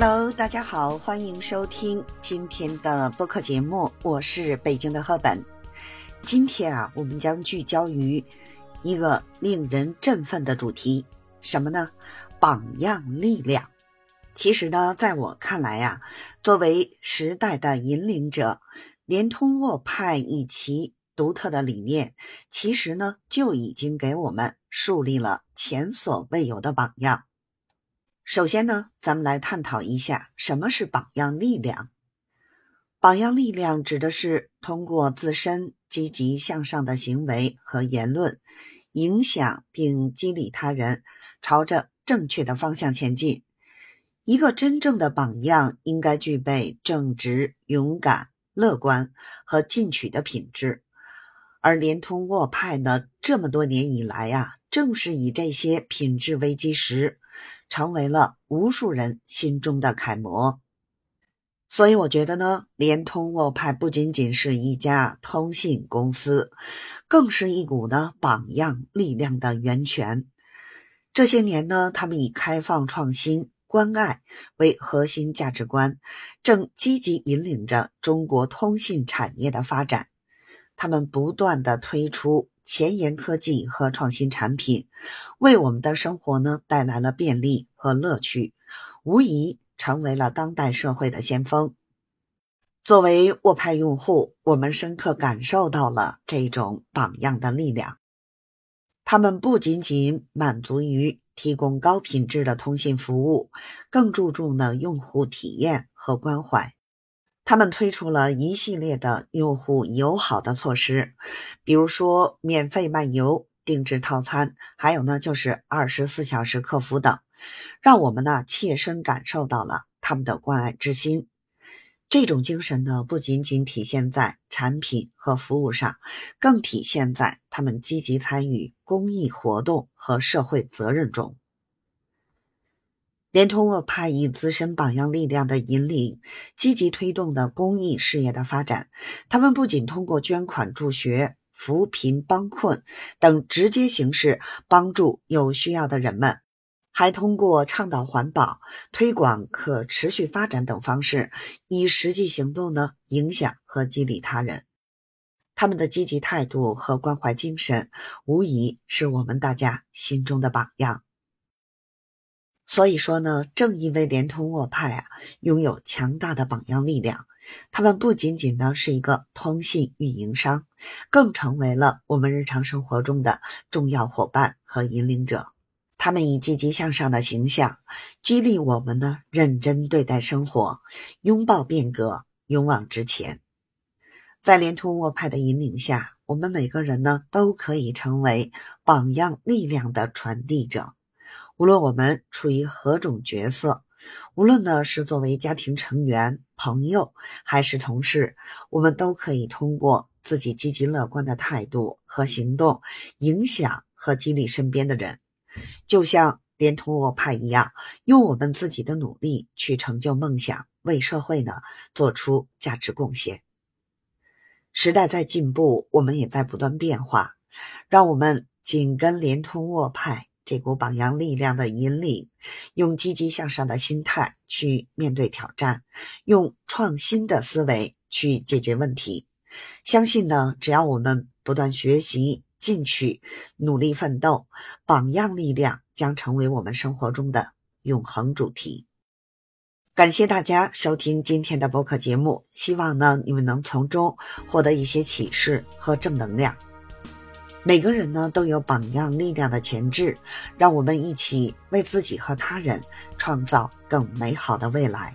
Hello，大家好，欢迎收听今天的播客节目，我是北京的赫本。今天啊，我们将聚焦于一个令人振奋的主题，什么呢？榜样力量。其实呢，在我看来呀，作为时代的引领者，联通沃派以其独特的理念，其实呢，就已经给我们树立了前所未有的榜样。首先呢，咱们来探讨一下什么是榜样力量。榜样力量指的是通过自身积极向上的行为和言论，影响并激励他人朝着正确的方向前进。一个真正的榜样应该具备正直、勇敢、乐观和进取的品质，而联通沃派呢，这么多年以来呀，正是以这些品质为基石，成为了无数人心中的楷模。所以，我觉得呢，联通沃派不仅仅是一家通信公司，更是一股呢榜样力量的源泉。这些年呢，他们以开放创新。关爱为核心价值观，正积极引领着中国通信产业的发展。他们不断的推出前沿科技和创新产品，为我们的生活呢带来了便利和乐趣，无疑成为了当代社会的先锋。作为沃派用户，我们深刻感受到了这种榜样的力量。他们不仅仅满足于提供高品质的通信服务，更注重了用户体验和关怀。他们推出了一系列的用户友好的措施，比如说免费漫游、定制套餐，还有呢就是二十四小时客服等，让我们呢切身感受到了他们的关爱之心。这种精神呢，不仅仅体现在产品和服务上，更体现在他们积极参与公益活动和社会责任中。联通沃派以自身榜样力量的引领，积极推动的公益事业的发展。他们不仅通过捐款助学、扶贫帮困等直接形式帮助有需要的人们。还通过倡导环保、推广可持续发展等方式，以实际行动呢影响和激励他人。他们的积极态度和关怀精神，无疑是我们大家心中的榜样。所以说呢，正因为联通沃派啊拥有强大的榜样力量，他们不仅仅呢是一个通信运营商，更成为了我们日常生活中的重要伙伴和引领者。他们以积极向上的形象，激励我们呢认真对待生活，拥抱变革，勇往直前。在联通沃派的引领下，我们每个人呢都可以成为榜样力量的传递者。无论我们处于何种角色，无论呢是作为家庭成员、朋友还是同事，我们都可以通过自己积极乐观的态度和行动，影响和激励身边的人。就像联通沃派一样，用我们自己的努力去成就梦想，为社会呢做出价值贡献。时代在进步，我们也在不断变化。让我们紧跟联通沃派这股榜样力量的引领，用积极向上的心态去面对挑战，用创新的思维去解决问题。相信呢，只要我们不断学习。进取，努力奋斗，榜样力量将成为我们生活中的永恒主题。感谢大家收听今天的播客节目，希望呢你们能从中获得一些启示和正能量。每个人呢都有榜样力量的潜质，让我们一起为自己和他人创造更美好的未来。